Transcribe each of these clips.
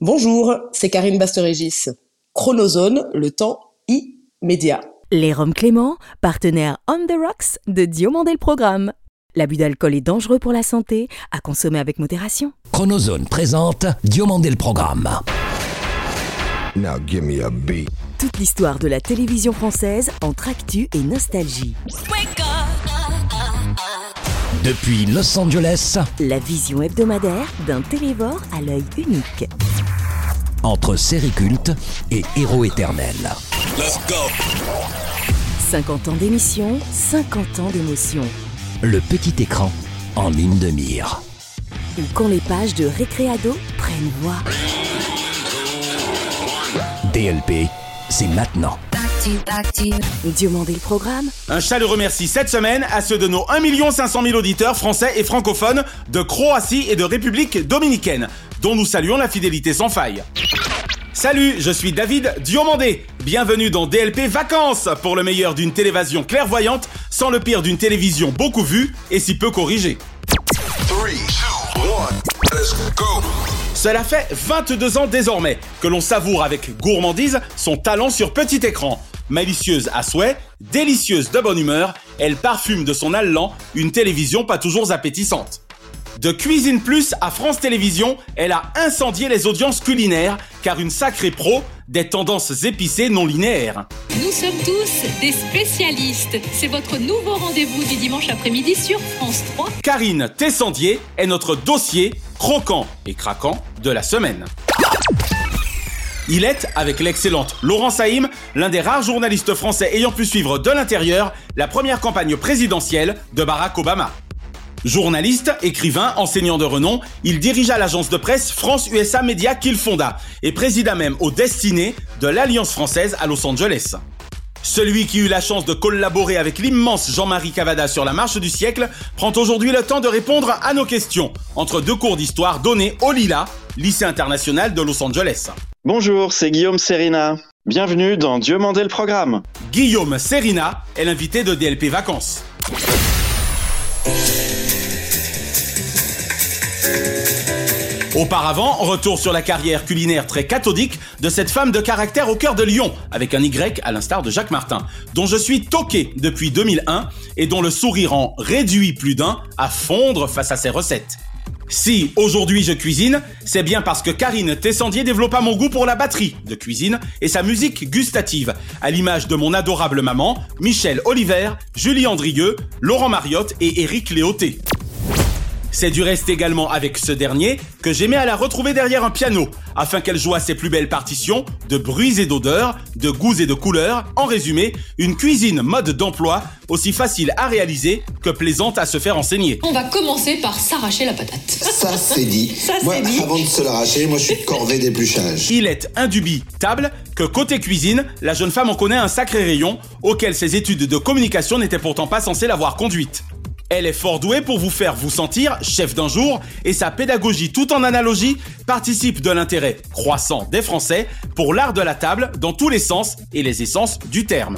Bonjour, c'est Karine Basterégis. Chronozone, le temps immédiat. Les Roms Clément, partenaire On the Rocks de Diomandé le Programme. L'abus d'alcool est dangereux pour la santé, à consommer avec modération. Chronozone présente Diomandé le Programme. Now give me a beat. Toute l'histoire de la télévision française entre actu et nostalgie. Depuis Los Angeles, La vision hebdomadaire d'un télévore à l'œil unique. entre série culte et héros éternel. 50 ans d'émission, 50 ans d'émotion. Le petit écran en ligne de mire. Ou quand les pages de Récréado prennent voix. DLP, c'est maintenant. Le Programme, Un chaleureux merci cette semaine à ceux de nos 1 500 000 auditeurs français et francophones de Croatie et de République dominicaine, dont nous saluons la fidélité sans faille. Salut, je suis David Diomandé. Bienvenue dans DLP Vacances pour le meilleur d'une télévision clairvoyante sans le pire d'une télévision beaucoup vue et si peu corrigée. Cela fait 22 ans désormais que l'on savoure avec gourmandise son talent sur petit écran. Malicieuse à souhait, délicieuse de bonne humeur, elle parfume de son allant une télévision pas toujours appétissante. De Cuisine Plus à France Télévisions, elle a incendié les audiences culinaires, car une sacrée pro des tendances épicées non linéaires. Nous sommes tous des spécialistes. C'est votre nouveau rendez-vous du dimanche après-midi sur France 3. Karine Tessandier est notre dossier croquant et craquant de la semaine. Il est, avec l'excellente Laurent Saïm, l'un des rares journalistes français ayant pu suivre de l'intérieur la première campagne présidentielle de Barack Obama. Journaliste, écrivain, enseignant de renom, il dirigea l'agence de presse France-USA Media qu'il fonda et présida même aux destinées de l'Alliance française à Los Angeles. Celui qui eut la chance de collaborer avec l'immense Jean-Marie Cavada sur la marche du siècle prend aujourd'hui le temps de répondre à nos questions entre deux cours d'histoire donnés au Lila, lycée international de Los Angeles. Bonjour, c'est Guillaume Serina. Bienvenue dans Dieu mandait le programme. Guillaume Serina est l'invité de DLP Vacances. Auparavant, retour sur la carrière culinaire très cathodique de cette femme de caractère au cœur de Lyon, avec un Y à l'instar de Jacques Martin, dont je suis toqué depuis 2001 et dont le sourire en réduit plus d'un à fondre face à ses recettes. Si aujourd'hui je cuisine, c'est bien parce que Karine Tessandier développa mon goût pour la batterie de cuisine et sa musique gustative, à l'image de mon adorable maman, Michel Oliver, Julie Andrieux, Laurent Mariotte et Éric Léoté. C'est du reste également avec ce dernier que j'aimais à la retrouver derrière un piano, afin qu'elle joua ses plus belles partitions de bruits et d'odeurs, de goûts et de couleurs, en résumé, une cuisine mode d'emploi aussi facile à réaliser que plaisante à se faire enseigner. On va commencer par s'arracher la patate. Ça, c'est dit. Ça, moi, c'est dit. avant de se l'arracher, moi, je suis corvée d'épluchage. Il est indubitable que côté cuisine, la jeune femme en connaît un sacré rayon, auquel ses études de communication n'étaient pourtant pas censées l'avoir conduite. Elle est fort douée pour vous faire vous sentir chef d'un jour et sa pédagogie tout en analogie participe de l'intérêt croissant des Français pour l'art de la table dans tous les sens et les essences du terme.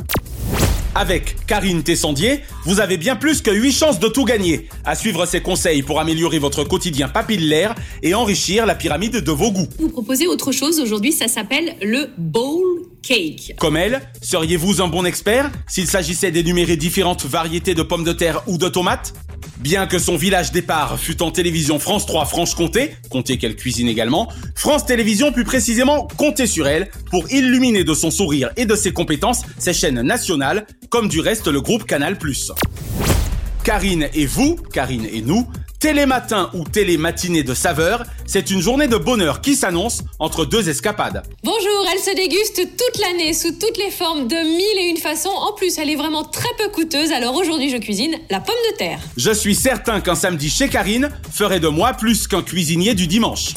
Avec Karine Tessandier, vous avez bien plus que 8 chances de tout gagner. À suivre ses conseils pour améliorer votre quotidien papillaire et enrichir la pyramide de vos goûts. Vous proposez autre chose aujourd'hui, ça s'appelle le bowl cake. Comme elle, seriez-vous un bon expert s'il s'agissait d'énumérer différentes variétés de pommes de terre ou de tomates? Bien que son village départ fût en télévision France 3 Franche-Comté, comptez qu'elle cuisine également, France Télévisions put précisément compter sur elle pour illuminer de son sourire et de ses compétences ses chaînes nationales, comme du reste le groupe Canal+. Karine et vous, Karine et nous, télématin ou télématinée de saveur, c'est une journée de bonheur qui s'annonce entre deux escapades. Bonjour, elle se déguste toute l'année sous toutes les formes de mille et une façons. En plus, elle est vraiment très peu coûteuse, alors aujourd'hui je cuisine la pomme de terre. Je suis certain qu'un samedi chez Karine ferait de moi plus qu'un cuisinier du dimanche.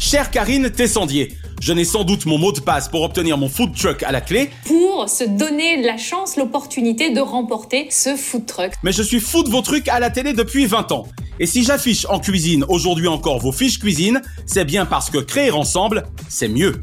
Chère Karine Tessandier, je n'ai sans doute mon mot de passe pour obtenir mon food truck à la clé, Pour se donner la chance, l'opportunité de remporter ce food truck. mais je suis fou de vos trucs à la télé depuis 20 ans. Et si j'affiche en cuisine aujourd'hui encore vos fiches cuisine, c'est bien parce que créer ensemble, c'est mieux.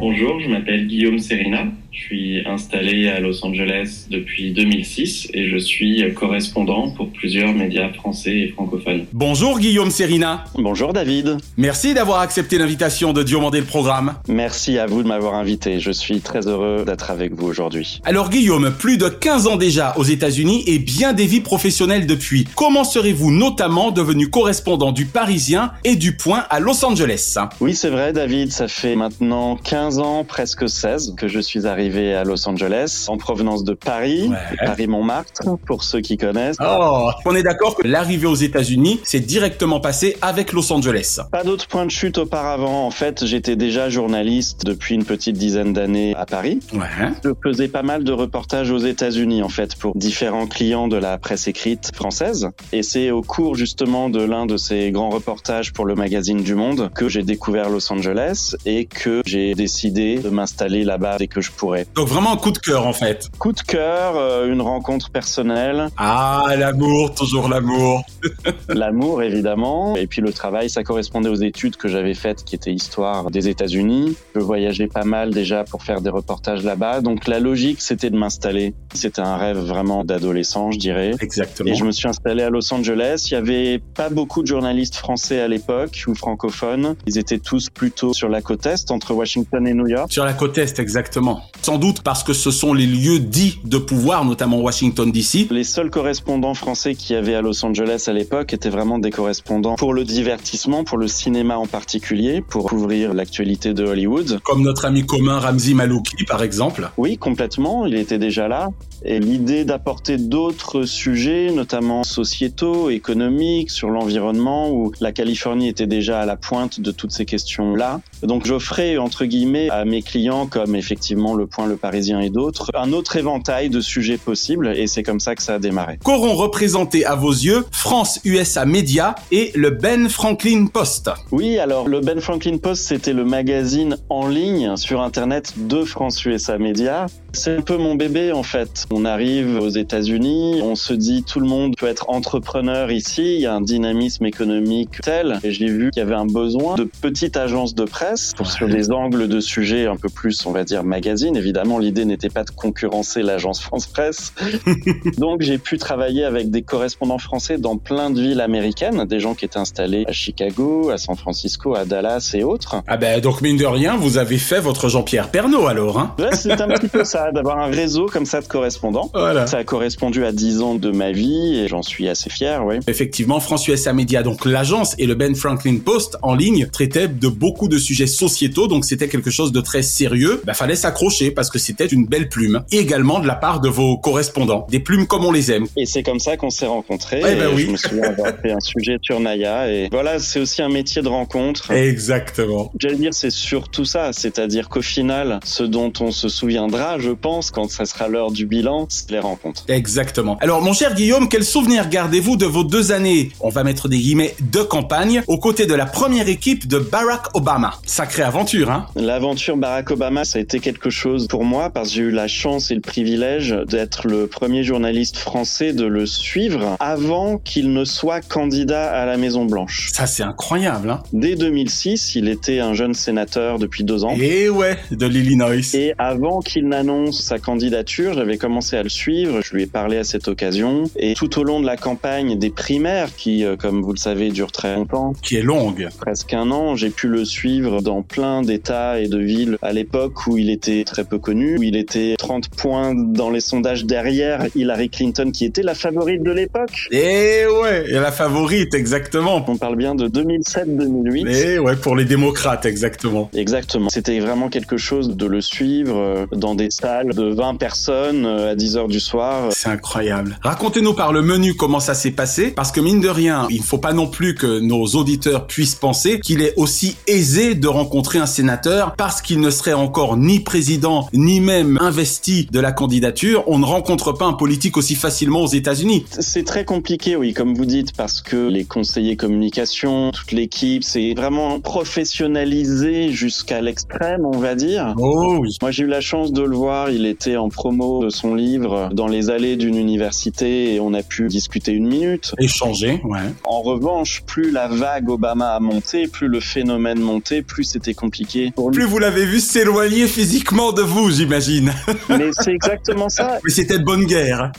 Bonjour, je m'appelle Guillaume Serina. Je suis installé à Los Angeles depuis 2006 et je suis correspondant pour plusieurs médias français et francophones. Bonjour Guillaume Serina. Bonjour David. Merci d'avoir accepté l'invitation de Diomandé le programme. Merci à vous de m'avoir invité. Je suis très heureux d'être avec vous aujourd'hui. Alors Guillaume, plus de 15 ans déjà aux États-Unis et bien des vies professionnelles depuis. Comment serez-vous notamment devenu correspondant du Parisien et du Point à Los Angeles? Oui, c'est vrai David, ça fait maintenant 15 ans, presque 16 que je suis arrivé à Los Angeles en provenance de Paris, Paris-Montmartre, pour ceux qui connaissent. Oh, on est d'accord que l'arrivée aux États-Unis s'est directement passée avec Los Angeles. Pas d'autre point de chute auparavant. En fait, j'étais déjà journaliste depuis une petite dizaine d'années à Paris. Ouais. Je faisais pas mal de reportages aux États-Unis, en fait, pour différents clients de la presse écrite française. Et c'est au cours justement de l'un de ces grands reportages pour le magazine du Monde que j'ai découvert Los Angeles et que j'ai décidé de m'installer là-bas dès que je pourrais. Donc vraiment un coup de cœur en fait. Coup de cœur, euh, une rencontre personnelle. Ah, l'amour, toujours l'amour. l'amour évidemment. Et puis le travail, ça correspondait aux études que j'avais faites qui étaient histoire des États-Unis. Je voyageais pas mal déjà pour faire des reportages là-bas. Donc la logique, c'était de m'installer. C'était un rêve vraiment d'adolescent, je dirais. Exactement. Et je me suis installé à Los Angeles. Il y avait pas beaucoup de journalistes français à l'époque ou francophones. Ils étaient tous plutôt sur la côte est, entre Washington et New York. Sur la côte est, exactement. Sans doute parce que ce sont les lieux dits de pouvoir, notamment Washington DC. Les seuls correspondants français qu'il y avait à Los Angeles à l'époque étaient vraiment des correspondants pour le divertissement, pour le cinéma en particulier, pour couvrir l'actualité de Hollywood. Comme notre ami commun Ramzi Malouki, par exemple. Oui, complètement. Il était déjà là. Et l'idée d'apporter d'autres sujets, notamment sociétaux, économiques, sur l'environnement, où la Californie était déjà à la pointe de toutes ces questions-là. Donc j'offrais, entre guillemets, à mes clients, comme effectivement Le Point, Le Parisien et d'autres, un autre éventail de sujets possibles, et c'est comme ça que ça a démarré. Qu'auront représenté à vos yeux France USA Media et le Ben Franklin Post? Oui, alors le Ben Franklin Post, c'était le magazine en ligne sur Internet de France USA Media. C'est un peu mon bébé en fait. On arrive aux États-Unis, on se dit tout le monde peut être entrepreneur ici, il y a un dynamisme économique tel. Et j'ai vu qu'il y avait un besoin de petites agences de presse pour sur des angles de sujets un peu plus, on va dire, magazine. Évidemment, l'idée n'était pas de concurrencer l'agence France Presse. Donc j'ai pu travailler avec des correspondants français dans plein de villes américaines, des gens qui étaient installés à Chicago, à San Francisco, à Dallas et autres. Ah ben donc mine de rien, vous avez fait votre Jean-Pierre Pernaud alors, hein Ouais, c'est un petit peu ça, d'avoir un réseau comme ça de correspondants. Voilà. Ça a correspondu à 10 ans de ma vie et j'en suis assez fier, oui. Effectivement, France USA Media, donc l'agence et le Ben Franklin Post en ligne traitaient de beaucoup de sujets sociétaux, donc c'était quelque chose de très sérieux. Bah fallait s'accrocher parce que c'était une belle plume. Et également de la part de vos correspondants, des plumes comme on les aime. Et c'est comme ça qu'on s'est rencontrés. Eh ben Et oui. Je me souviens avoir fait un sujet sur Naya et voilà, c'est aussi un métier de rencontre. Exactement. J'allais dire, c'est surtout ça, c'est-à-dire qu'au final, ce dont on se souviendra, je pense, quand ça sera l'heure du bilan, c'est les rencontres. Exactement. Alors, mon cher Guillaume, quel souvenir gardez-vous de vos deux années, on va mettre des guillemets, de campagne, aux côtés de la première équipe de Barack Obama? Sacrée aventure, hein? L'aventure Barack Obama, ça a été quelque chose pour moi parce que j'ai eu la chance et le privilège d'être le premier journaliste français de le suivre avant qu'il ne soit candidat à la Maison Blanche. Ça, c'est incroyable, hein Dès 2006, il était un jeune sénateur depuis deux ans. Et ouais, de l'Illinois. Et avant qu'il n'annonce sa candidature, j'avais commencé à le suivre, je lui ai parlé à cette occasion. Et tout au long de la campagne des primaires, qui, euh, comme vous le savez, durent très longtemps, Qui est longue. presque un an, j'ai pu le suivre dans plein d'états et de villes à l'époque où il était très peu connu, où il était 30 points dans les sondages derrière Hillary Clinton, qui était la favorite de l'époque. Et ouais, et la favorite, exactement. On parle bien de 2007-2008. Et ouais, pour les démocrates, exactement. Exactement. C'était vraiment quelque chose de le suivre euh, dans des salles de 20 personnes euh, à 10 heures du soir. C'est incroyable. Racontez-nous par le menu comment ça s'est passé, parce que mine de rien, il ne faut pas non plus que nos auditeurs puissent penser qu'il est aussi aisé de rencontrer un sénateur parce qu'il ne serait encore ni président ni même investi de la candidature. On ne rencontre pas un politique aussi facilement aux États-Unis. C'est très compliqué, oui, comme vous dites, parce que les conseillers communication, toute l'équipe, c'est vraiment professionnalisé jusqu'à l'extrême, on va dire. Oh oui. Moi, j'ai eu la chance de le voir il était en promo de son livre dans les allées d'une université et on a pu discuter une minute. Échanger, ouais. En revanche, plus la vague Obama a monté, plus le phénomène montait, plus c'était compliqué pour lui. Plus vous l'avez vu s'éloigner physiquement de vous, j'imagine. Mais c'est exactement ça. Mais c'était de bonne guerre.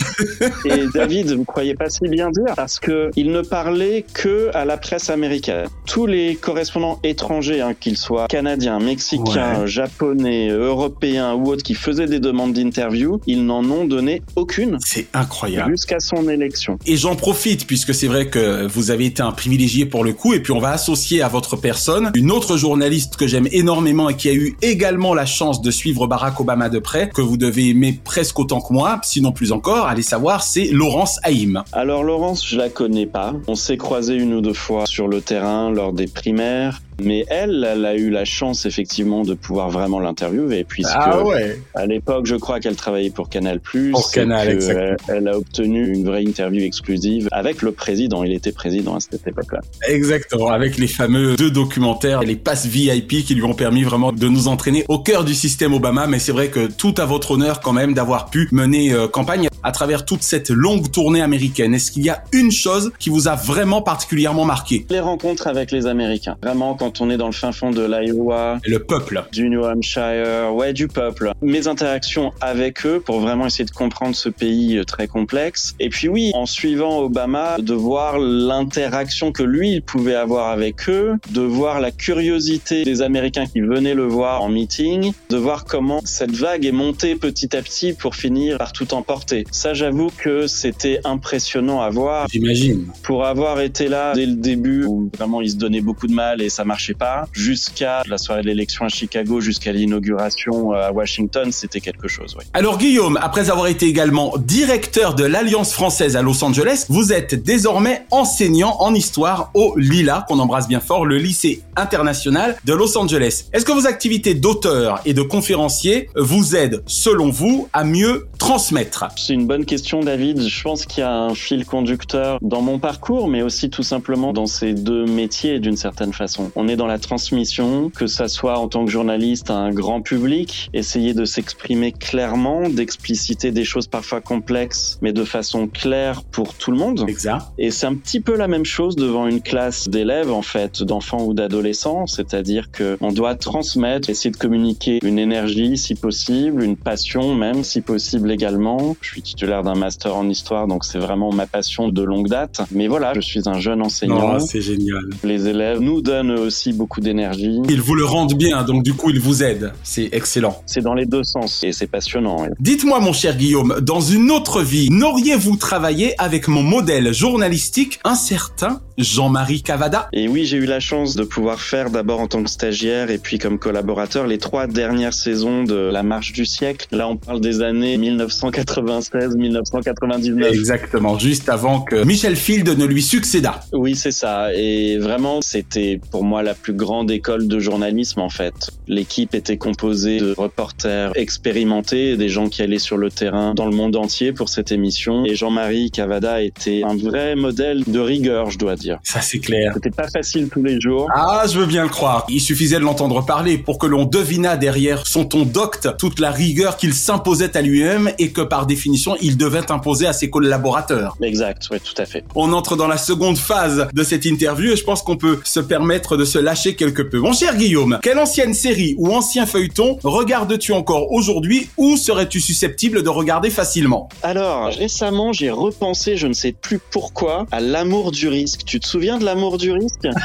Et David, vous croyez pas si bien dire parce que il ne parlait que à la presse américaine. Tous les correspondants étrangers, hein, qu'ils soient canadiens, mexicains, Ouais. japonais, européens ou autres, qui faisaient des demandes d'interview, ils n'en ont donné aucune C'est incroyable. jusqu'à son élection. Et j'en profite puisque c'est vrai que vous avez été un privilégié pour le coup et puis on va associer à votre personne une autre journaliste que j'aime énormément et qui a eu également la chance de suivre Barack Obama de près, que vous devez aimer presque autant que moi, sinon plus encore, allez savoir, c'est Laurence Haïm. Alors Laurence, je la connais pas. On s'est croisé une ou deux fois sur le terrain lors des primaires. Mais elle, elle a eu la chance effectivement de pouvoir vraiment l'interviewer puisque Ah ouais. à l'époque, je crois qu'elle travaillait pour Canal+. Pour Canal, exactement. Elle a obtenu une vraie interview exclusive avec le président. Il était président à cette époque-là. Exactement, avec les fameux deux documentaires, les passes VIP qui lui ont permis vraiment de nous entraîner au cœur du système Obama. Mais c'est vrai que tout à votre honneur quand même d'avoir pu mener euh, campagne à travers toute cette longue tournée américaine. Est-ce qu'il y a une chose qui vous a vraiment particulièrement marqué? Les rencontres avec les Américains. Vraiment, quand on est dans le fin fond de l'Iowa, Le peuple. du New Hampshire, ouais, du peuple. Mes interactions avec eux pour vraiment essayer de comprendre ce pays euh, très complexe. Et puis oui, en suivant Obama, de voir l'interaction que lui, il pouvait avoir avec eux, de voir la curiosité des Américains qui venaient le voir en meeting, de voir comment cette vague est montée petit à petit pour finir par tout emporter. Ça, j'avoue que c'était impressionnant à voir J'imagine. pour avoir été là dès le début où vraiment il se donnait beaucoup de mal et ça marchait pas, jusqu'à la soirée de l'élection à Chicago, jusqu'à l'inauguration euh, à Washington, c'était quelque chose, oui. Alors Guillaume, après avoir été également directeur de l'Alliance française à Los Angeles, vous êtes désormais enseignant en histoire au LILA, qu'on embrasse bien fort, le lycée international de Los Angeles. Est-ce que vos activités d'auteur et de conférencier vous aident, selon vous, à mieux transmettre? C'est une bonne question, David. Je pense qu'il y a un fil conducteur dans mon parcours, mais aussi tout simplement dans ces deux métiers d'une certaine façon. On est dans la transmission, que ça soit en tant que journaliste à un grand public, essayer de s'exprimer clairement, d'expliciter des choses parfois complexes, mais de façon claire pour tout le monde. Exact. Et c'est un petit peu la même chose devant une classe d'élèves, en fait, d'enfants ou d'adolescents. C'est-à-dire que on doit transmettre, essayer de communiquer une énergie, si possible, une passion même, si possible également. Je suis titulaire d'un master en histoire, donc c'est vraiment ma passion de longue date. Mais voilà, je suis un jeune enseignant. Non, c'est génial. Les élèves nous donnent eux aussi beaucoup d'énergie. Ils vous le rendent bien, donc du coup ils vous aident. C'est excellent. C'est dans les deux sens et c'est passionnant. oui. Dites-moi mon cher Guillaume, dans une autre vie, n'auriez-vous travaillé avec mon modèle journalistique, un certain Jean-Marie Cavada Et oui, j'ai eu la chance de pouvoir faire d'abord en tant que stagiaire et puis comme collaborateur les trois dernières saisons de La Marche du siècle. Là, on parle des années 1996-1999. Exactement, juste avant que Michel Field ne lui succéda. Oui, c'est ça. Et vraiment, c'était pour moi la plus grande école de journalisme en fait. L'équipe était composée de reporters expérimentés, des gens qui allaient sur le terrain dans le monde entier pour cette émission. Et Jean-Marie Cavada était un vrai modèle de rigueur, je dois dire. Ça c'est clair. C'était pas facile tous les jours. Ah, je veux bien le croire. Il suffisait de l'entendre parler pour que l'on devinât derrière son ton docte toute la rigueur qu'il s'imposait à lui-même et que par définition il devait imposer à ses collaborateurs. Exact, oui, tout à fait. On entre dans la seconde phase de cette interview et je pense qu'on peut se permettre de se lâcher quelque peu. Mon cher Guillaume, quelle ancienne série ou ancien feuilleton regardes-tu encore aujourd'hui ou serais-tu susceptible de regarder facilement? Alors, récemment, j'ai repensé, je ne sais plus pourquoi, à l'amour du risque. Tu te souviens de l'amour du risque?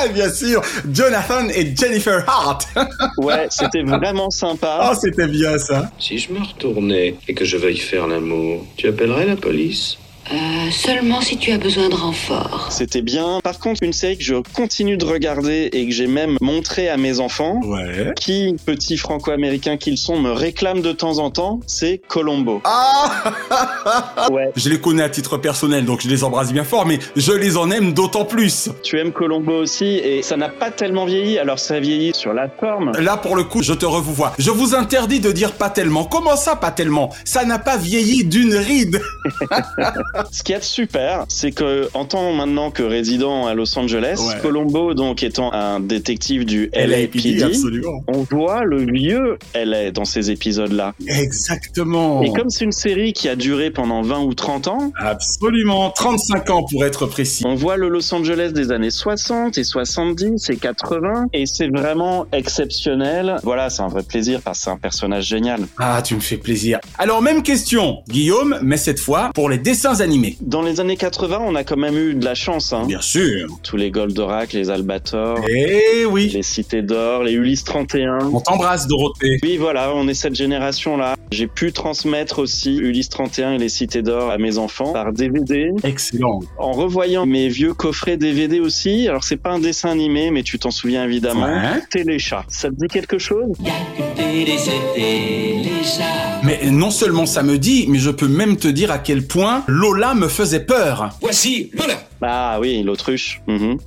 Ah, bien sûr, Jonathan et Jennifer Hart. Ouais, c'était vraiment sympa. Oh, c'était bien ça. Si je me retournais et que je veuille faire l'amour, tu appellerais la police? Euh, seulement si tu as besoin de renfort. C'était bien. Par contre, une série que je continue de regarder et que j'ai même montré à mes enfants, Ouais. qui, petits franco-américains qu'ils sont, me réclament de temps en temps, c'est Colombo. Ah Ouais. Je les connais à titre personnel, donc je les embrasse bien fort, mais je les en aime d'autant plus. Tu aimes Colombo aussi et ça n'a pas tellement vieilli. Alors ça a vieilli sur la forme. Là, pour le coup, je te revois. Je vous interdis de dire pas tellement. Comment ça, pas tellement? Ça n'a pas vieilli d'une ride. Ce qui est super, c'est que en tant maintenant que résident à Los Angeles, Ouais. Colombo donc étant un détective du LAPD, on voit le vieux LA dans ces épisodes-là. Exactement. Et comme c'est une série qui a duré pendant 20 ou 30 ans, Absolument. 35 ans pour être précis. on voit le Los Angeles des années 60 et 70 et 80 et c'est vraiment exceptionnel. Voilà, c'est un vrai plaisir parce que c'est un personnage génial. Ah, tu me fais plaisir. Alors, même question, Guillaume, mais cette fois pour les dessins animés. Dans les années 80, on a quand même eu de la chance. Hein. Bien sûr. Tous les Goldorak, les Albator, Eh oui. les Cités d'Or, les Ulysse 31. On t'embrasse, Dorothée. Oui, voilà, on est cette génération-là. J'ai pu transmettre aussi Ulysse 31 et les Cités d'Or à mes enfants par DVD. Excellent. En revoyant mes vieux coffrets DVD aussi, alors c'est pas un dessin animé, mais tu t'en souviens évidemment. Ouais. Téléchat. Ça te dit quelque chose? Mais non seulement ça me dit, mais je peux même te dire à quel point Lola me faisait peur. Voici Lola. Ah oui, l'autruche. Mhm.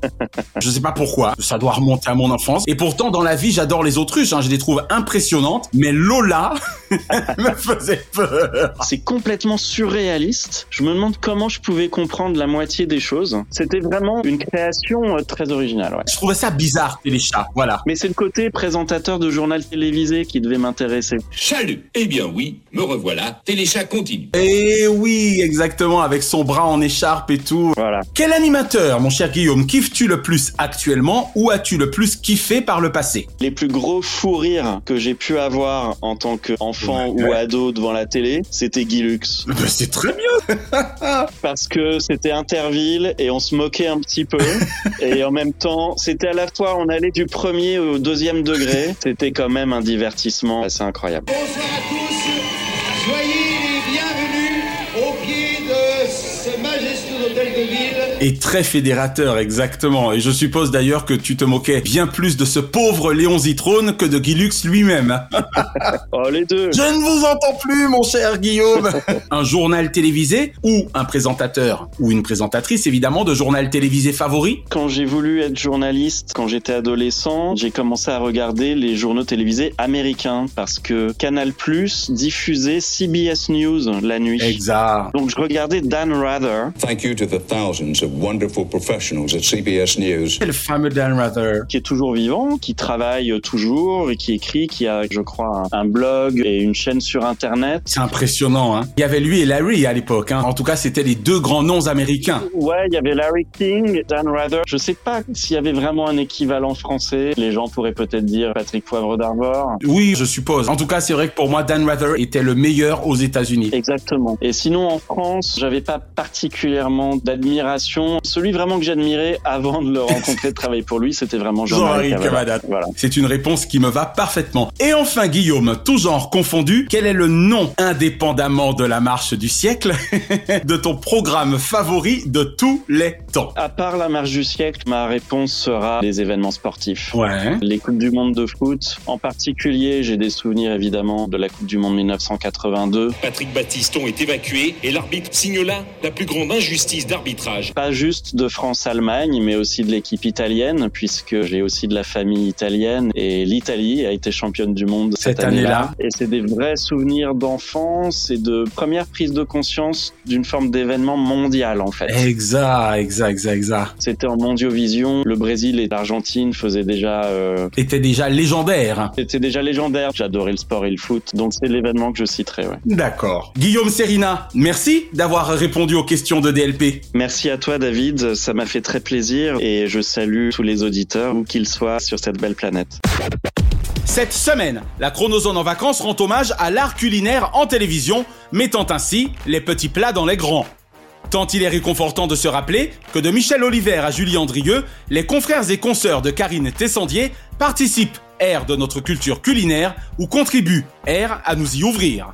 Je sais pas pourquoi, ça doit remonter à mon enfance. Et pourtant, dans la vie, j'adore les autruches, hein, je les trouve impressionnantes. Mais Lola me faisait peur. C'est complètement surréaliste. Je me demande comment je pouvais comprendre la moitié des choses. C'était vraiment une création euh, très originale. Ouais. Je trouvais ça bizarre, les chats. Voilà. Mais c'est le côté présentateur de journal télévisé qui devait m'intéresser. Chalut. Eh bien oui, me revoilà. Téléchat continue. Et oui, exactement, avec son bras en écharpe et tout. Voilà. Quel animateur, mon cher Guillaume, kiffes-tu le plus actuellement ou as-tu le plus kiffé par le passé? Les plus gros fous rires que j'ai pu avoir en tant qu'enfant Ouais. ou ado devant la télé, c'était Guy Lux. Ben, C'est très bien. Parce que c'était Interville et on se moquait un petit peu. et en même temps, c'était à la fois, on allait du premier au deuxième degré. C'était quand même un divertissement assez incroyable. Bonsoir à tous, Et très fédérateur, exactement. Et je suppose d'ailleurs que tu te moquais bien plus de ce pauvre Léon Zitrone que de Guy Lux lui-même. Oh, les deux Je ne vous entends plus, mon cher Guillaume. un journal télévisé ou un présentateur ou une présentatrice, évidemment, de journal télévisé favori? Quand j'ai voulu être journaliste, quand j'étais adolescent, j'ai commencé à regarder les journaux télévisés américains parce que Canal Plus diffusait CBS News la nuit. Exact. Donc je regardais Dan Rather, Thank you to the thousands of wonderful professionals at CBS News. Le fameux Dan Rather. qui est toujours vivant, qui travaille toujours et qui écrit, qui a, je crois, un, un blog et une chaîne sur Internet. C'est impressionnant, hein. Il y avait lui et Larry à l'époque, hein. En tout cas, c'était les deux grands noms américains. Ouais, il y avait Larry King, Dan Rather. Je sais pas s'il y avait vraiment un équivalent français. Les gens pourraient peut-être dire Patrick Poivre d'Arvor. Oui, je suppose. En tout cas, c'est vrai que pour moi, Dan Rather était le meilleur aux États-Unis. Exactement. Et sinon, en France, j'avais pas particulièrement d'admiration. Celui vraiment que j'admirais avant de le rencontrer, de travailler pour lui, c'était vraiment Jean-Marie Cavada. Voilà. C'est une réponse qui me va parfaitement. Et enfin, Guillaume, tout genre confondu, quel est le nom, indépendamment de la marche du siècle, de ton programme favori de tous les temps? À part la marche du siècle, ma réponse sera les événements sportifs. Ouais. Les Coupes du Monde de foot. En particulier, j'ai des souvenirs évidemment de la Coupe du Monde 1982. Patrick Battiston est évacué et l'arbitre signe là la plus grande injustice d'arbitrage. Pas juste de France-Allemagne, mais aussi de l'équipe italienne, puisque j'ai aussi de la famille italienne. Et l'Italie a été championne du monde cette, Cette année-là. Et c'est des vrais souvenirs d'enfance et de première prise de conscience d'une forme d'événement mondial en fait. Exact, exact, exact, exact. C'était en Mondiovision. Le Brésil et l'Argentine faisaient déjà euh, Était déjà légendaire. C'était déjà légendaire. J'adorais le sport et le foot. Donc c'est l'événement que je citerai, ouais. D'accord. Guillaume Serina, merci d'avoir répondu aux questions de DLP. Merci à toi, David. Ça m'a fait très plaisir et je salue tous les auditeurs, où qu'ils soient sur cette belle planète. Cette semaine, la Chronozone en vacances rend hommage à l'art culinaire en télévision, mettant ainsi les petits plats dans les grands. Tant il est réconfortant de se rappeler que de Michel Oliver à Julie Andrieux, les confrères et consoeurs de Karine Tessandier participent, air de notre culture culinaire, ou contribuent, air à nous y ouvrir.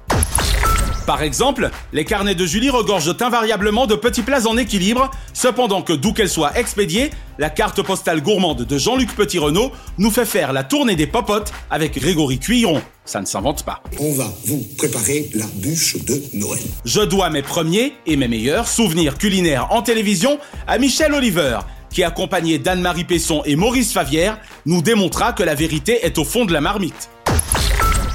Par exemple, les carnets de Julie regorgent invariablement de petits plats en équilibre, cependant que d'où qu'elle soit expédiée, la carte postale gourmande de Jean-Luc Petit-Renaud nous fait faire la tournée des popotes avec Grégory Cuiron. Ça ne s'invente pas. On va vous préparer la bûche de Noël. Je dois mes premiers et mes meilleurs souvenirs culinaires en télévision à Michel Oliver, qui accompagné d'Anne-Marie Pesson et Maurice Favière, nous démontra que la vérité est au fond de la marmite.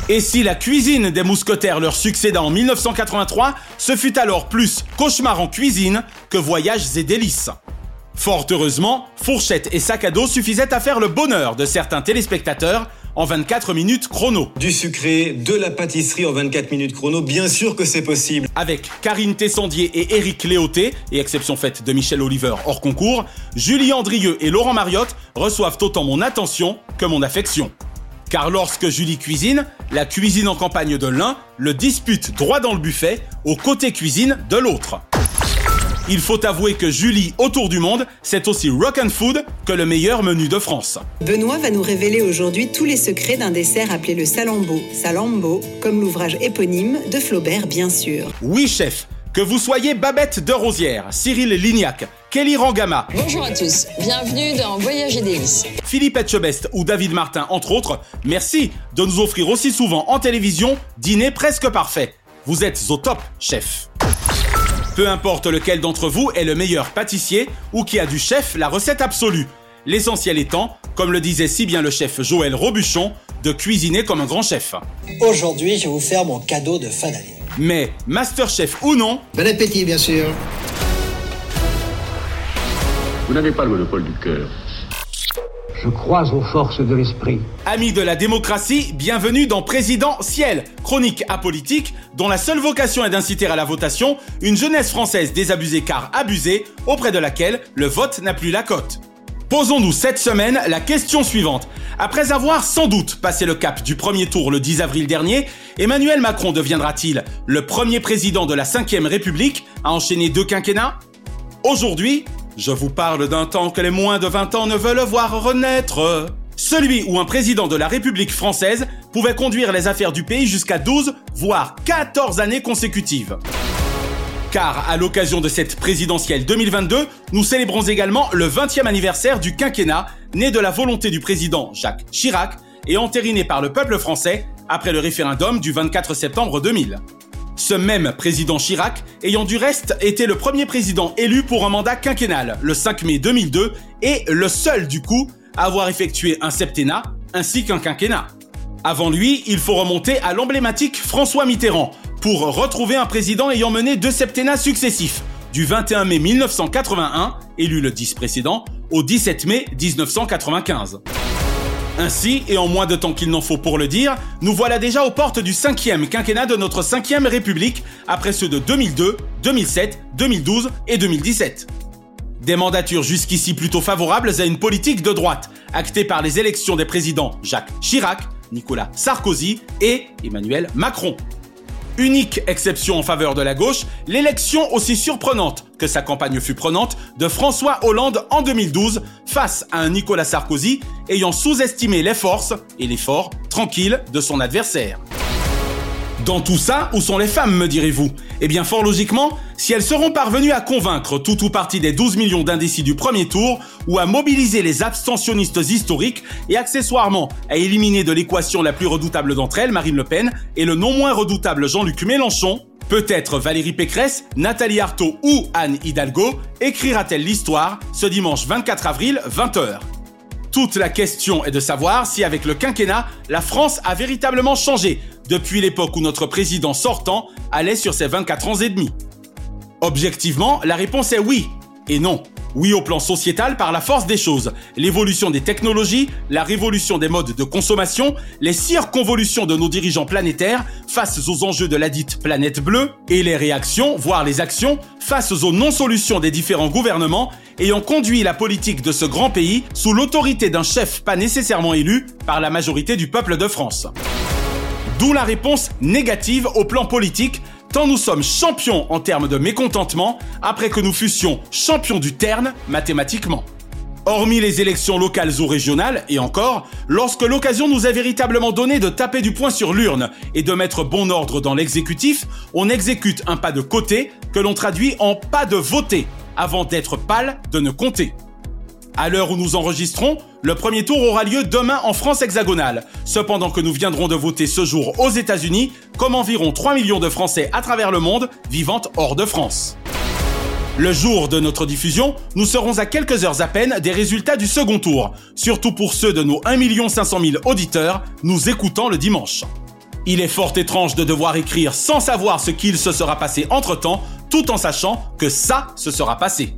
Et si la cuisine des mousquetaires leur succéda en 1983, ce fut alors plus cauchemar en cuisine que voyages et délices. Fort heureusement, fourchette et sac à dos suffisaient à faire le bonheur de certains téléspectateurs en 24 minutes chrono. Du sucré, de la pâtisserie en 24 minutes chrono, bien sûr que c'est possible. Avec Karine Tessandier et Éric Léoté, et exception faite de Michel Oliver hors concours, Julie Andrieux et Laurent Mariotte reçoivent autant mon attention que mon affection. Car lorsque Julie cuisine, la cuisine en campagne de l'un le dispute droit dans le buffet, au côté cuisine de l'autre. Il faut avouer que Julie Autour du Monde, c'est aussi rock and food que le meilleur menu de France. Benoît va nous révéler aujourd'hui tous les secrets d'un dessert appelé le salambo. Salambo, comme l'ouvrage éponyme de Flaubert, bien sûr. Oui, chef. Que vous soyez Babette de Rosière, Cyril Lignac, Kelly Rangama. Bonjour à tous, bienvenue dans Voyage et délices. Philippe Etchebest ou David Martin, entre autres, merci de nous offrir aussi souvent en télévision dîner presque parfait. Vous êtes au top, chef. Peu importe lequel d'entre vous est le meilleur pâtissier ou qui a du chef la recette absolue. L'essentiel étant, comme le disait si bien le chef Joël Robuchon, de cuisiner comme un grand chef. Aujourd'hui, je vais vous faire mon cadeau de fin d'année. Mais, master chef ou non, Bon appétit, bien sûr. Vous n'avez pas le monopole du cœur. Je crois aux forces de l'esprit. Amis de la démocratie, bienvenue dans Président Ciel, chronique apolitique dont la seule vocation est d'inciter à la votation une jeunesse française désabusée car abusée, auprès de laquelle le vote n'a plus la cote. Posons-nous cette semaine la question suivante. Après avoir sans doute passé le cap du premier tour le 10 avril dernier, Emmanuel Macron deviendra-t-il le premier président de la 5ème République à enchaîner deux quinquennats? Aujourd'hui, je vous parle d'un temps que les moins de 20 ans ne veulent voir renaître. Celui où un président de la République française pouvait conduire les affaires du pays jusqu'à 12, voire 14 années consécutives. Car à l'occasion de cette présidentielle 2022, nous célébrons également le 20e anniversaire du quinquennat, né de la volonté du président Jacques Chirac et entériné par le peuple français après le référendum du 24 septembre 2000. Ce même président Chirac ayant du reste été le premier président élu pour un mandat quinquennal le 5 mai 2002 et le seul du coup à avoir effectué un septennat ainsi qu'un quinquennat. Avant lui, il faut remonter à l'emblématique François Mitterrand pour retrouver un président ayant mené deux septennats successifs, du 21 mai 1981, élu le 10 précédent, au 17 mai 1995. Ainsi, et en moins de temps qu'il n'en faut pour le dire, nous voilà déjà aux portes du cinquième quinquennat de notre cinquième République, après ceux de 2002, 2007, 2012 et 2017. Des mandatures jusqu'ici plutôt favorables à une politique de droite, actée par les élections des présidents Jacques Chirac, Nicolas Sarkozy et Emmanuel Macron. Unique exception en faveur de la gauche, l'élection aussi surprenante que sa campagne fut prenante de François Hollande en 2012 face à un Nicolas Sarkozy ayant sous-estimé les forces et l'effort tranquille de son adversaire. Dans tout ça, où sont les femmes, me direz-vous? Eh bien, fort logiquement, si elles seront parvenues à convaincre tout ou partie des 12 millions d'indécis du premier tour, ou à mobiliser les abstentionnistes historiques, et accessoirement à éliminer de l'équation la plus redoutable d'entre elles, Marine Le Pen, et le non moins redoutable Jean-Luc Mélenchon, peut-être Valérie Pécresse, Nathalie Arthaud ou Anne Hidalgo écrira-t-elle l'histoire ce dimanche 24 avril, 20h. Toute la question est de savoir si avec le quinquennat, la France a véritablement changé depuis l'époque où notre président sortant allait sur ses 24 ans et demi. Objectivement, la réponse est oui et non. Oui au plan sociétal par la force des choses, l'évolution des technologies, la révolution des modes de consommation, les circonvolutions de nos dirigeants planétaires face aux enjeux de la dite planète bleue, et les réactions, voire les actions, face aux non-solutions des différents gouvernements ayant conduit la politique de ce grand pays sous l'autorité d'un chef pas nécessairement élu par la majorité du peuple de France. D'où la réponse négative au plan politique tant nous sommes champions en termes de mécontentement après que nous fussions champions du terne mathématiquement. Hormis les élections locales ou régionales, et encore, lorsque l'occasion nous est véritablement donnée de taper du poing sur l'urne et de mettre bon ordre dans l'exécutif, on exécute un pas de côté que l'on traduit en pas de voter, avant d'être pâle de ne compter. À l'heure où nous enregistrons, le premier tour aura lieu demain en France hexagonale, cependant que nous viendrons de voter ce jour aux États-Unis, comme environ 3 millions de Français à travers le monde vivant hors de France. Le jour de notre diffusion, nous serons à quelques heures à peine des résultats du second tour, surtout pour ceux de nos 1 500 000 auditeurs nous écoutant le dimanche. Il est fort étrange de devoir écrire sans savoir ce qu'il se sera passé entre-temps, tout en sachant que ça se sera passé.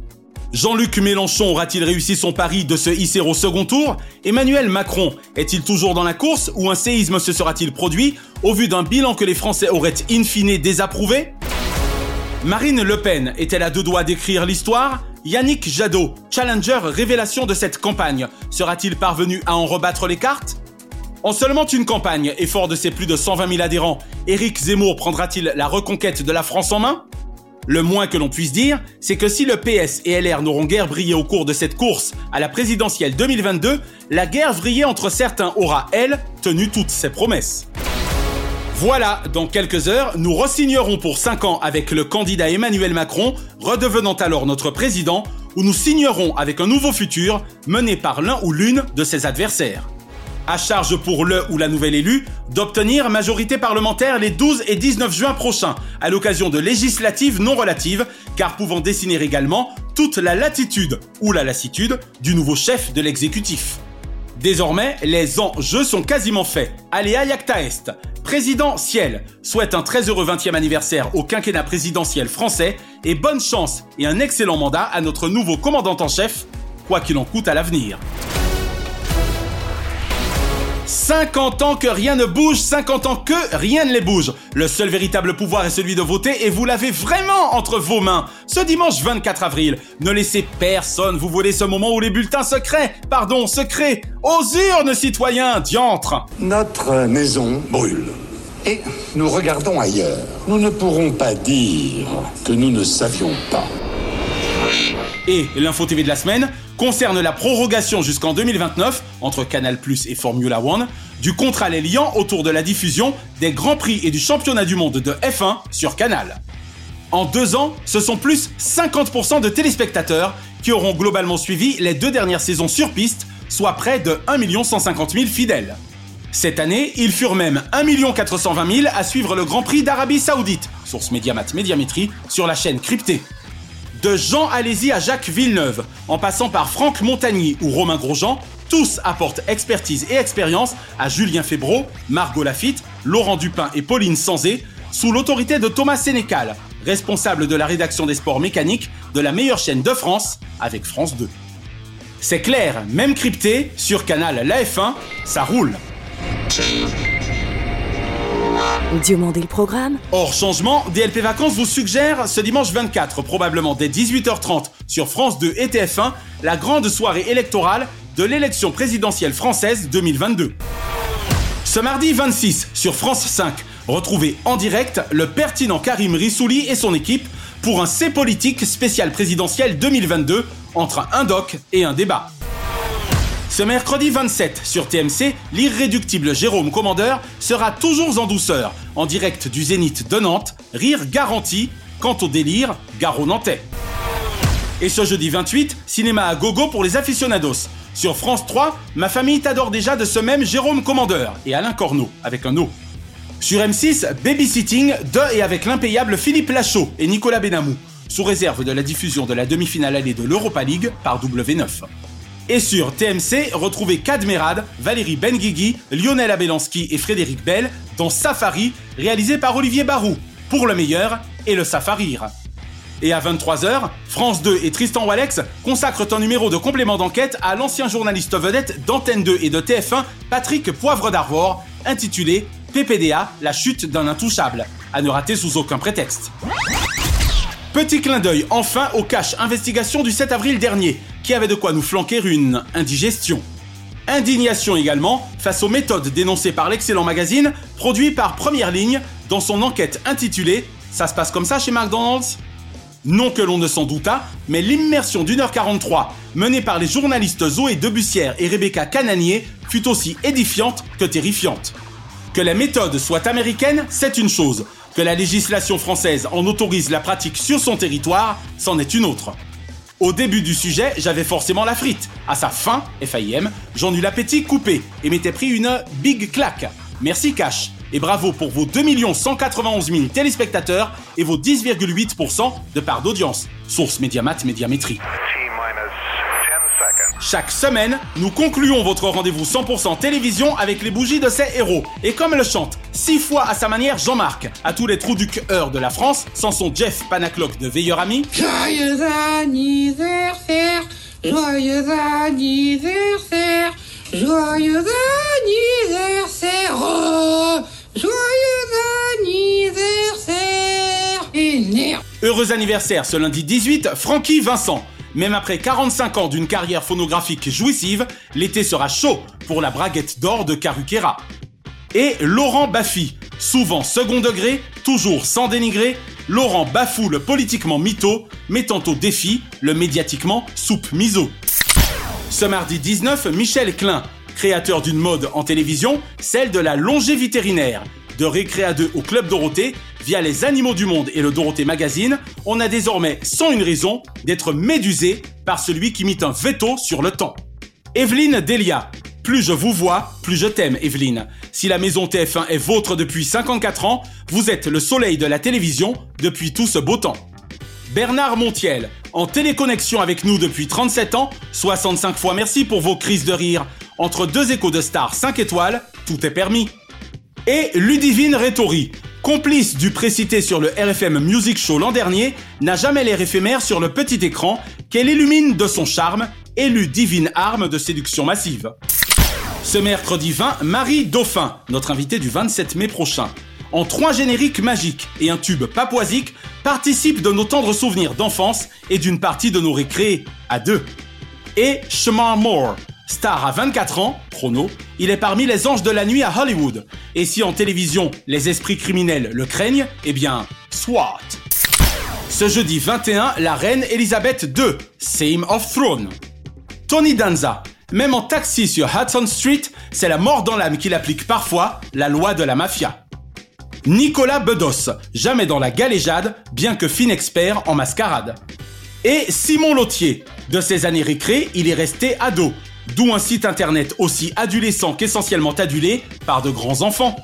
Jean-Luc Mélenchon aura-t-il réussi son pari de se hisser au second tour? Emmanuel Macron est-il toujours dans la course ou un séisme se sera-t-il produit? Au vu d'un bilan que les Français auraient in fine désapprouvé? Marine Le Pen est-elle à deux doigts d'écrire l'histoire? Yannick Jadot, challenger révélation de cette campagne, sera-t-il parvenu à en rebattre les cartes? En seulement une campagne et fort de ses plus de 120 000 adhérents, Éric Zemmour prendra-t-il la reconquête de la France en main? Le moins que l'on puisse dire, c'est que si le PS et LR n'auront guère brillé au cours de cette course à la présidentielle 2022, la guerre vrillée entre certains aura, elle, tenu toutes ses promesses. Voilà, dans quelques heures, nous resignerons pour 5 ans avec le candidat Emmanuel Macron, redevenant alors notre président, ou nous signerons avec un nouveau futur mené par l'un ou l'une de ses adversaires. À charge pour le ou la nouvelle élue d'obtenir majorité parlementaire les 12 et 19 juin prochains, à l'occasion de législatives non relatives, car pouvant dessiner également toute la latitude ou la lassitude du nouveau chef de l'exécutif. Désormais, les enjeux sont quasiment faits. Aléa Yacta Est, présidentiel, souhaite un très heureux 20e anniversaire au quinquennat présidentiel français et bonne chance et un excellent mandat à notre nouveau commandant en chef, quoi qu'il en coûte à l'avenir. 50 ans que rien ne bouge, 50 ans que rien ne les bouge. Le seul véritable pouvoir est celui de voter et vous l'avez vraiment entre vos mains. Ce dimanche 24 avril, ne laissez personne vous voler ce moment où les bulletins secrets, pardon, secrets, aux urnes citoyens, diantre. Notre maison brûle. Et nous regardons ailleurs. Nous ne pourrons pas dire que nous ne savions pas. Et l'info TV de la semaine concerne la prorogation jusqu'en 2029 entre Canal+ et Formula One du contrat les liant autour de la diffusion des Grands Prix et du Championnat du monde de F1 sur Canal. En deux ans, ce sont plus 50% de téléspectateurs qui auront globalement suivi les deux dernières saisons sur piste, soit près de 1 150 000 fidèles. Cette année, ils furent même 1 420 000 à suivre le Grand Prix d'Arabie Saoudite, source Mediamat Médiamétrie, sur la chaîne cryptée. De Jean Alési à Jacques Villeneuve, en passant par Franck Montagny ou Romain Grosjean, tous apportent expertise et expérience à Julien Febro, Margot Lafitte, Laurent Dupin et Pauline Sanzé, sous l'autorité de Thomas Sénécal, responsable de la rédaction des sports mécaniques de la meilleure chaîne de France, avec France 2. C'est clair, même crypté, sur Canal l'AF1, ça roule. Diomandé le programme Hors changement, DLP Vacances vous suggère ce dimanche 24, probablement dès 18h30 sur France 2 et TF1, la grande soirée électorale de l'élection présidentielle française 2022. Ce mardi 26 sur France 5, retrouvez en direct le pertinent Karim Rissouli et son équipe pour un C politique spécial présidentiel 2022 entre un doc et un débat. Ce mercredi 27 sur TMC, l'irréductible Jérôme Commandeur sera toujours en douceur, en direct du Zénith de Nantes, rire garanti, quant au délire, garo nantais. Et ce jeudi 28, cinéma à gogo pour les aficionados. Sur France 3, ma famille t'adore déjà de ce même Jérôme Commandeur et Alain Corneau, avec un O. Sur M6, Babysitting de et avec l'impayable Philippe Lachaud et Nicolas Benamou, sous réserve de la diffusion de la demi-finale allée de l'Europa League par W9. Et sur TMC, retrouvez Kadmerad, Valérie Benguigui, Lionel Abelanski et Frédéric Bell dans Safari, réalisé par Olivier Barou, pour le meilleur et le Safarir. Et à 23h, France 2 et Tristan Walex consacrent un numéro de complément d'enquête à l'ancien journaliste vedette d'Antenne 2 et de TF1, Patrick Poivre d'Arvor, intitulé PPDA, la chute d'un intouchable, à ne rater sous aucun prétexte. Petit clin d'œil enfin au cache investigation du 7 avril dernier, qui avait de quoi nous flanquer une indigestion. Indignation également face aux méthodes dénoncées par l'excellent magazine produit par Première Ligne dans son enquête intitulée Ça se passe comme ça chez McDonald's? Non que l'on ne s'en doutât, mais l'immersion d'une heure 43 menée par les journalistes Zoé Debussière et Rebecca Cananier fut aussi édifiante que terrifiante. Que la méthode soit américaine, c'est une chose. Que la législation française en autorise la pratique sur son territoire, c'en est une autre. Au début du sujet, j'avais forcément la frite. À sa fin, FAIM, j'en eus l'appétit coupé et m'étais pris une big claque. Merci Cash. Et bravo pour vos 2 191 000 téléspectateurs et vos 10,8% de part d'audience. Source Médiamat Médiamétrie. Chaque semaine, nous concluons votre rendez-vous 100% télévision avec les bougies de ces héros. Et comme le chante six fois à sa manière Jean-Marc, à tous les trous du cœur de la France, sans son Jeff Panaclock de Veilleur Ami. Joyeux anniversaire, joyeux anniversaire, joyeux anniversaire, oh, joyeux anniversaire. Heureux anniversaire ce lundi 18, Francky Vincent. Même après 45 ans d'une carrière phonographique jouissive, l'été sera chaud pour la braguette d'or de Karuquera. Et Laurent Baffy, souvent second degré, toujours sans dénigrer, Laurent bafoue le politiquement mytho, mettant au défi le médiatiquement soupe miso. Ce mardi 19, Michel Klein, créateur d'une mode en télévision, celle de la longéviterinaire. De Récréa 2 au Club Dorothée, via les Animaux du Monde et le Dorothée Magazine, on a désormais, sans une raison, d'être médusé par celui qui mit un veto sur le temps. Evelyne Delia. Plus je vous vois, plus je t'aime, Evelyne. Si la maison TF1 est vôtre depuis 54 ans, vous êtes le soleil de la télévision depuis tout ce beau temps. Bernard Montiel, en téléconnexion avec nous depuis 37 ans, 65 fois merci pour vos crises de rire. Entre deux échos de stars 5 étoiles, tout est permis. Et Ludivine Rétori, complice du précité sur le RFM Music Show l'an dernier, n'a jamais l'air éphémère sur le petit écran qu'elle illumine de son charme, élue divine arme de séduction massive. Ce mercredi 20, Marie Dauphin, notre invitée du 27 mai prochain, en trois génériques magiques et un tube papoisique, participe de nos tendres souvenirs d'enfance et d'une partie de nos récrés à deux. Et Shemar Moore, Star à 24 ans, chrono, il est parmi les anges de la nuit à Hollywood. Et si en télévision, les esprits criminels le craignent, eh bien, SWAT. Ce jeudi 21, la reine Elisabeth II, Same of Throne. Tony Danza, même en taxi sur Hudson Street, c'est la mort dans l'âme qu'il applique parfois, la loi de la mafia. Nicolas Bedos, jamais dans la galéjade, bien que fin expert en mascarade. Et Simon Lautier, de ses années récré, il est resté ado, d'où un site internet aussi adolescent qu'essentiellement adulé par de grands enfants.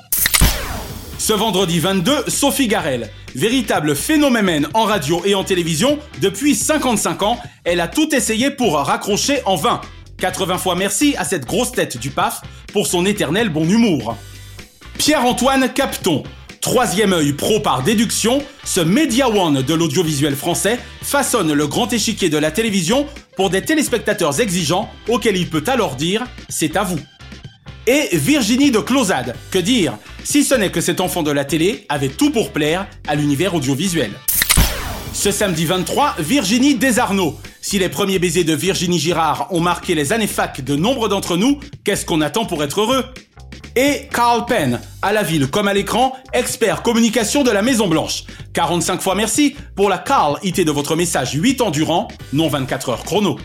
Ce vendredi 22, Sophie Garel, véritable phénomène en radio et en télévision depuis 55 ans, elle a tout essayé pour raccrocher en vain. 80 fois merci à cette grosse tête du PAF pour son éternel bon humour. Pierre-Antoine Capton, troisième œil pro par déduction, ce Media One de l'audiovisuel français façonne le grand échiquier de la télévision pour des téléspectateurs exigeants auxquels il peut alors dire c'est à vous. Et Virginie de Closade, que dire, si ce n'est que cet enfant de la télé avait tout pour plaire à l'univers audiovisuel. Ce samedi 23, Virginie Desarnaud. Si les premiers baisers de Virginie Girard ont marqué les années fac de nombre d'entre nous, qu'est-ce qu'on attend pour être heureux? Et Carl Penn, à la ville comme à l'écran, expert communication de la Maison Blanche. 45 fois merci pour la Carl IT de votre message 8 ans durant, non 24 heures chrono.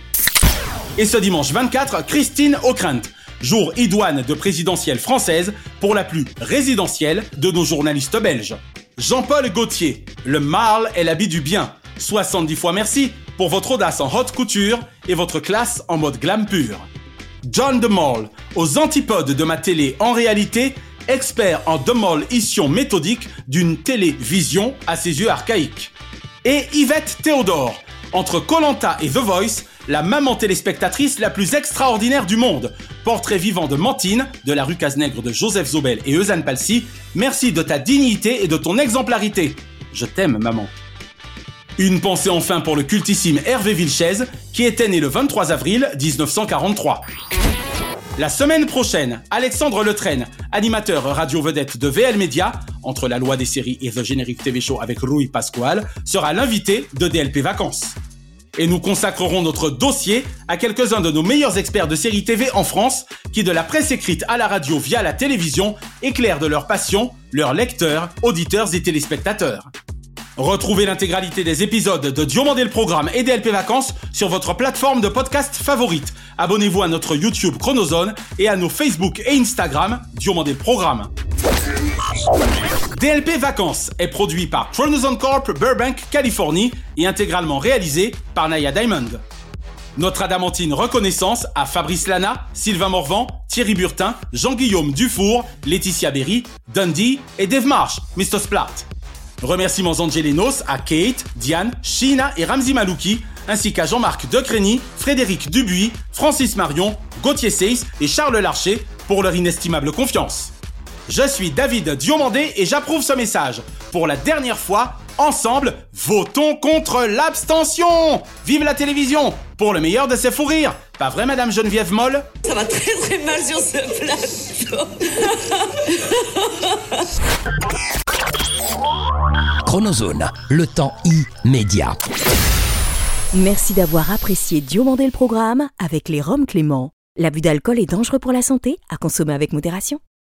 Et ce dimanche 24, Christine Ockrent, jour idoine de présidentielle française pour la plus résidentielle de nos journalistes belges. Jean-Paul Gauthier, le mâle est l'habit du bien. 70 fois merci pour votre audace en haute couture et votre classe en mode glam pur. John DeMol, aux antipodes de ma télé en réalité, expert en démolition méthodique d'une télévision à ses yeux archaïques. Et Yvette Théodore, entre Colanta et The Voice, la maman téléspectatrice la plus extraordinaire du monde. Portrait vivant de Mantine, de la rue Cazenègre de Joseph Zobel et Eusanne Palsy. Merci de ta dignité et de ton exemplarité. Je t'aime, maman. Une pensée enfin pour le cultissime Hervé Vilches, qui était né le 23 avril 1943. La semaine prochaine, Alexandre Letraine, animateur radio vedette de VL Media, entre la loi des séries et The Générique TV Show avec Rui Pasquale, sera l'invité de DLP Vacances. Et nous consacrerons notre dossier à quelques-uns de nos meilleurs experts de séries TV en France, qui de la presse écrite à la radio via la télévision éclairent de leur passion leurs lecteurs, auditeurs et téléspectateurs. Retrouvez l'intégralité des épisodes de Diomandé le Programme et DLP Vacances sur votre plateforme de podcast favorite. Abonnez-vous à notre YouTube Chronozone et à nos Facebook et Instagram Diomandé le Programme. DLP Vacances est produit par Chronozone Corp Burbank, Californie et intégralement réalisé par Naya Diamond. Notre adamantine reconnaissance à Fabrice Lana, Sylvain Morvan, Thierry Burtin, Jean-Guillaume Dufour, Laetitia Berry, Dundee et Dave Marsh, Mr. Splat. Remerciements angelinos à Kate, Diane, Sheena et Ramzi Malouki, ainsi qu'à Jean-Marc Decrény, Frédéric Dubuis, Francis Marion, Gauthier Seyss et Charles Larcher pour leur inestimable confiance. Je suis David Diomandé et j'approuve ce message. Pour la dernière fois, ensemble, votons contre l'abstention Vive la télévision Pour le meilleur de ses fous rires Pas vrai, Madame Geneviève Molle Ça va très très mal sur ce plateau. Chronozone, le temps immédiat. Merci d'avoir apprécié Diomandé le programme avec les Roms Clément. L'abus d'alcool est dangereux pour la santé, à consommer avec modération.